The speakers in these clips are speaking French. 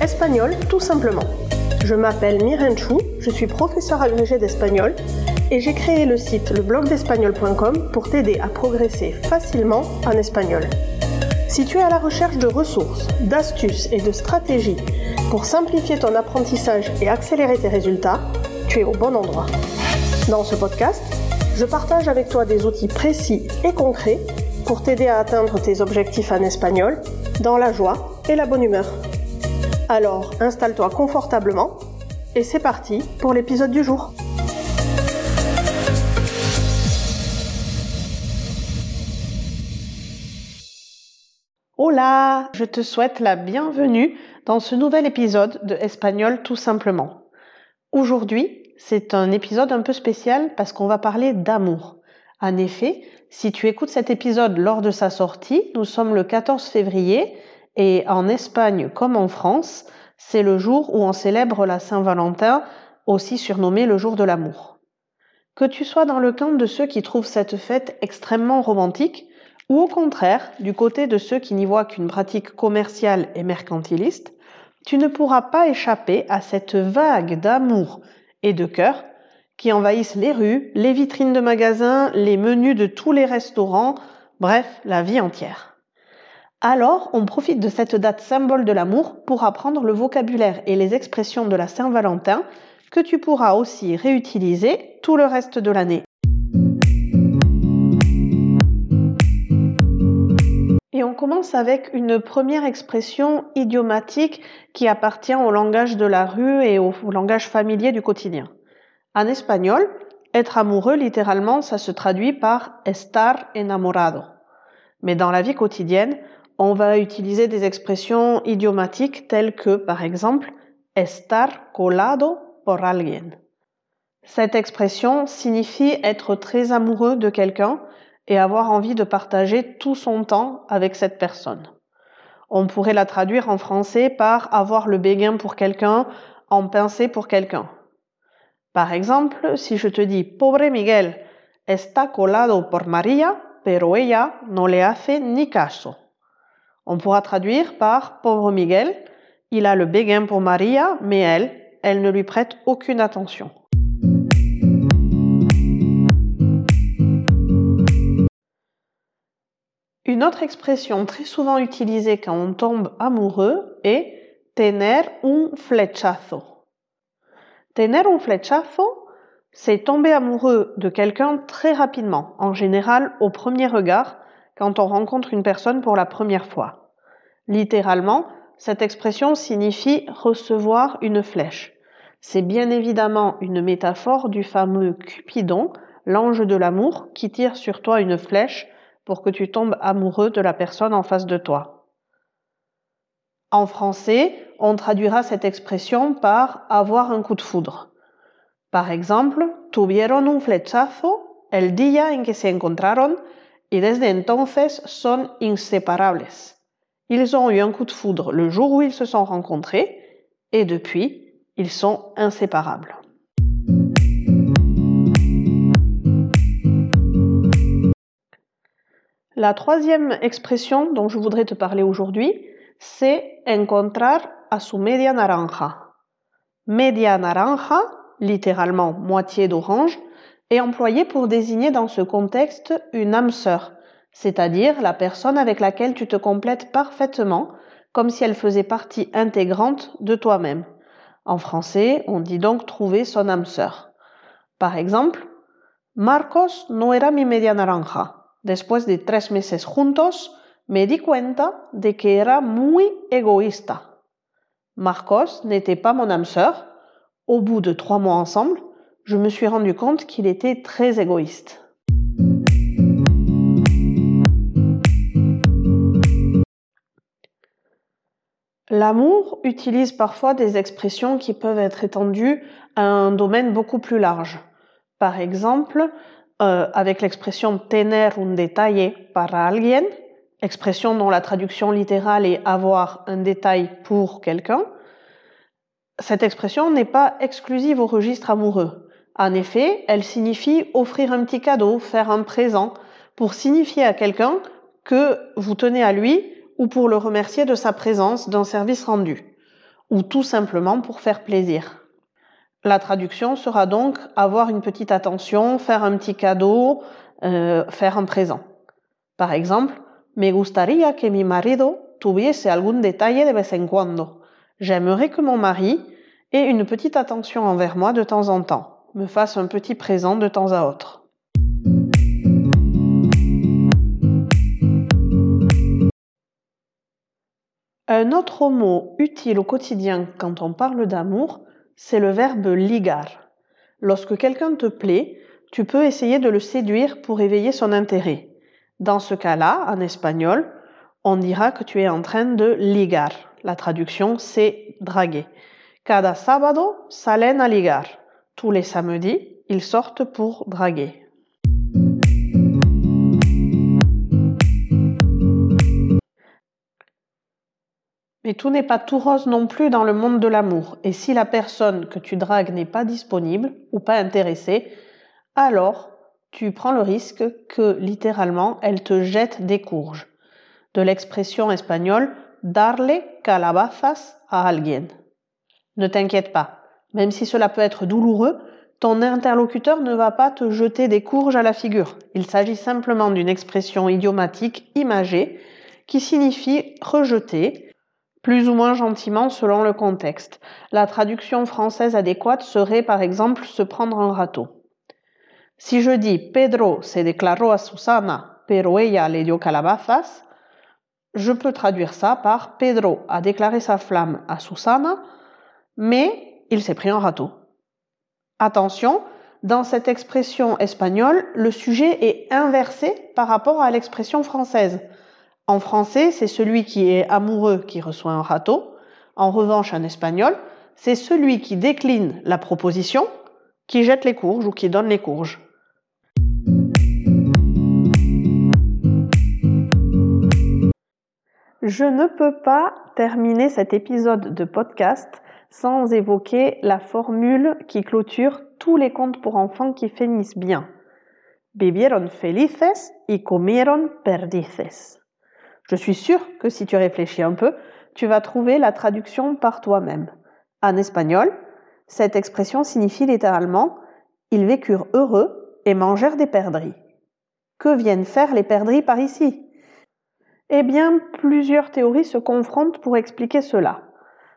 Espagnol tout simplement. Je m'appelle Miren Chou, je suis professeur agrégé d'espagnol et j'ai créé le site leblogdespagnol.com pour t'aider à progresser facilement en espagnol. Si tu es à la recherche de ressources, d'astuces et de stratégies pour simplifier ton apprentissage et accélérer tes résultats, tu es au bon endroit. Dans ce podcast, je partage avec toi des outils précis et concrets pour t'aider à atteindre tes objectifs en espagnol dans la joie et la bonne humeur. Alors, installe-toi confortablement et c'est parti pour l'épisode du jour. Hola, je te souhaite la bienvenue dans ce nouvel épisode de Espagnol tout simplement. Aujourd'hui, c'est un épisode un peu spécial parce qu'on va parler d'amour. En effet, si tu écoutes cet épisode lors de sa sortie, nous sommes le 14 février et en Espagne comme en France, c'est le jour où on célèbre la Saint-Valentin, aussi surnommé le jour de l'amour. Que tu sois dans le camp de ceux qui trouvent cette fête extrêmement romantique, ou au contraire du côté de ceux qui n'y voient qu'une pratique commerciale et mercantiliste, tu ne pourras pas échapper à cette vague d'amour et de cœur qui envahissent les rues, les vitrines de magasins, les menus de tous les restaurants, bref, la vie entière. Alors, on profite de cette date symbole de l'amour pour apprendre le vocabulaire et les expressions de la Saint-Valentin que tu pourras aussi réutiliser tout le reste de l'année. Et on commence avec une première expression idiomatique qui appartient au langage de la rue et au langage familier du quotidien. En espagnol, être amoureux, littéralement, ça se traduit par estar enamorado. Mais dans la vie quotidienne, on va utiliser des expressions idiomatiques telles que, par exemple, estar colado por alguien. Cette expression signifie être très amoureux de quelqu'un et avoir envie de partager tout son temps avec cette personne. On pourrait la traduire en français par avoir le béguin pour quelqu'un, en pincer pour quelqu'un. Par exemple, si je te dis Pobre Miguel está colado por María, pero ella no le hace ni caso. On pourra traduire par Pauvre Miguel, il a le béguin pour Maria, mais elle, elle ne lui prête aucune attention. Une autre expression très souvent utilisée quand on tombe amoureux est tener un flechazo. Tener un flechazo, c'est tomber amoureux de quelqu'un très rapidement, en général au premier regard, quand on rencontre une personne pour la première fois. Littéralement, cette expression signifie recevoir une flèche. C'est bien évidemment une métaphore du fameux Cupidon, l'ange de l'amour, qui tire sur toi une flèche pour que tu tombes amoureux de la personne en face de toi. En français, on traduira cette expression par avoir un coup de foudre. Par exemple, tuvieron un flechazo el día en que se encontraron y desde entonces son inseparables. Ils ont eu un coup de foudre le jour où ils se sont rencontrés et depuis, ils sont inséparables. La troisième expression dont je voudrais te parler aujourd'hui, c'est encontrar a su media naranja. Media naranja, littéralement moitié d'orange, est employé pour désigner dans ce contexte une âme sœur, c'est-à-dire la personne avec laquelle tu te complètes parfaitement, comme si elle faisait partie intégrante de toi-même. En français, on dit donc trouver son âme sœur. Par exemple, Marcos no era mi media naranja. Después de tres meses juntos, me di cuenta de que era muy egoísta. Marcos n'était pas mon âme sœur. Au bout de trois mois ensemble, je me suis rendu compte qu'il était très égoïste. L'amour utilise parfois des expressions qui peuvent être étendues à un domaine beaucoup plus large. Par exemple, euh, avec l'expression tener un detalle para alguien, expression dont la traduction littérale est avoir un détail pour quelqu'un, cette expression n'est pas exclusive au registre amoureux. En effet, elle signifie offrir un petit cadeau, faire un présent, pour signifier à quelqu'un que vous tenez à lui ou pour le remercier de sa présence, d'un service rendu. ou tout simplement pour faire plaisir. La traduction sera donc avoir une petite attention, faire un petit cadeau, euh, faire un présent. Par exemple, me gustaría que mi marido tuviese algún detalle de vez en cuando. J'aimerais que mon mari ait une petite attention envers moi de temps en temps, me fasse un petit présent de temps à autre. Un autre mot utile au quotidien quand on parle d'amour, c'est le verbe ligar. Lorsque quelqu'un te plaît, tu peux essayer de le séduire pour éveiller son intérêt. Dans ce cas-là, en espagnol, on dira que tu es en train de ligar. La traduction, c'est draguer. Cada sábado salen a ligar. Tous les samedis, ils sortent pour draguer. Mais tout n'est pas tout rose non plus dans le monde de l'amour. Et si la personne que tu dragues n'est pas disponible ou pas intéressée, alors tu prends le risque que littéralement elle te jette des courges. De l'expression espagnole darle calabazas a alguien. Ne t'inquiète pas, même si cela peut être douloureux, ton interlocuteur ne va pas te jeter des courges à la figure. Il s'agit simplement d'une expression idiomatique imagée qui signifie rejeter plus ou moins gentiment selon le contexte. La traduction française adéquate serait par exemple se prendre un râteau. Si je dis Pedro se declaró a Susana, pero ella le dio calabazas, je peux traduire ça par Pedro a déclaré sa flamme à Susana, mais il s'est pris un râteau. Attention, dans cette expression espagnole, le sujet est inversé par rapport à l'expression française. En français, c'est celui qui est amoureux qui reçoit un râteau. En revanche, en espagnol, c'est celui qui décline la proposition qui jette les courges ou qui donne les courges. Je ne peux pas terminer cet épisode de podcast sans évoquer la formule qui clôture tous les contes pour enfants qui finissent bien. Vivieron felices y comieron perdices. Je suis sûre que si tu réfléchis un peu, tu vas trouver la traduction par toi-même. En espagnol, cette expression signifie littéralement Ils vécurent heureux et mangèrent des perdrix. Que viennent faire les perdrix par ici? Eh bien, plusieurs théories se confrontent pour expliquer cela.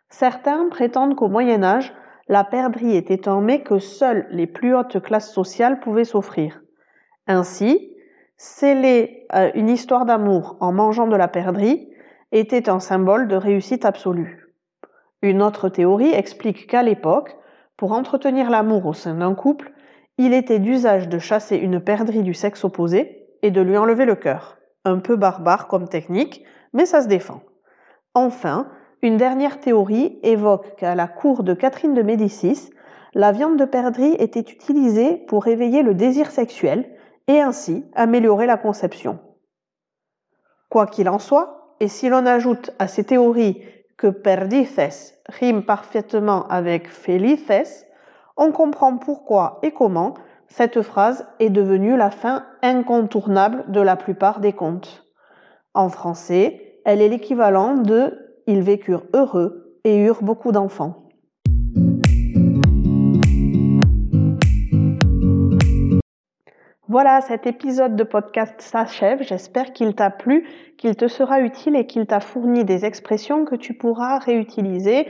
Certains prétendent qu'au Moyen Âge, la perdrix était un mets que seules les plus hautes classes sociales pouvaient s'offrir. Ainsi, Sceller euh, une histoire d'amour en mangeant de la perdrix était un symbole de réussite absolue. Une autre théorie explique qu'à l'époque, pour entretenir l'amour au sein d'un couple, il était d'usage de chasser une perdrix du sexe opposé et de lui enlever le cœur. Un peu barbare comme technique, mais ça se défend. Enfin, une dernière théorie évoque qu'à la cour de Catherine de Médicis, la viande de perdrix était utilisée pour éveiller le désir sexuel et ainsi améliorer la conception. Quoi qu'il en soit, et si l'on ajoute à ces théories que perdices rime parfaitement avec felices, on comprend pourquoi et comment cette phrase est devenue la fin incontournable de la plupart des contes. En français, elle est l'équivalent de Ils vécurent heureux et eurent beaucoup d'enfants. Voilà, cet épisode de podcast s'achève. J'espère qu'il t'a plu, qu'il te sera utile et qu'il t'a fourni des expressions que tu pourras réutiliser,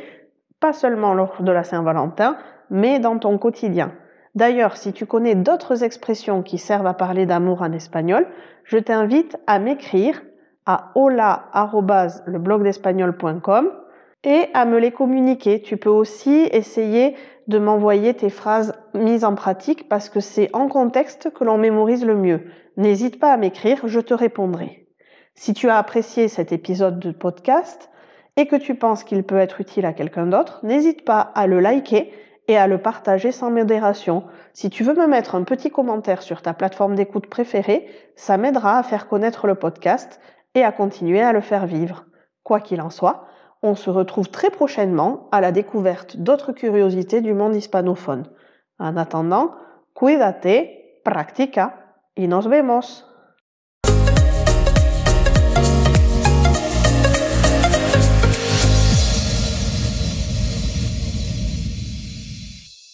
pas seulement lors de la Saint-Valentin, mais dans ton quotidien. D'ailleurs, si tu connais d'autres expressions qui servent à parler d'amour en espagnol, je t'invite à m'écrire à hola.leblogdespagnol.com et à me les communiquer. Tu peux aussi essayer de m'envoyer tes phrases mises en pratique parce que c'est en contexte que l'on mémorise le mieux. N'hésite pas à m'écrire, je te répondrai. Si tu as apprécié cet épisode de podcast et que tu penses qu'il peut être utile à quelqu'un d'autre, n'hésite pas à le liker et à le partager sans modération. Si tu veux me mettre un petit commentaire sur ta plateforme d'écoute préférée, ça m'aidera à faire connaître le podcast et à continuer à le faire vivre. Quoi qu'il en soit, on se retrouve très prochainement à la découverte d'autres curiosités du monde hispanophone. En attendant, cuídate, practica y nos vemos.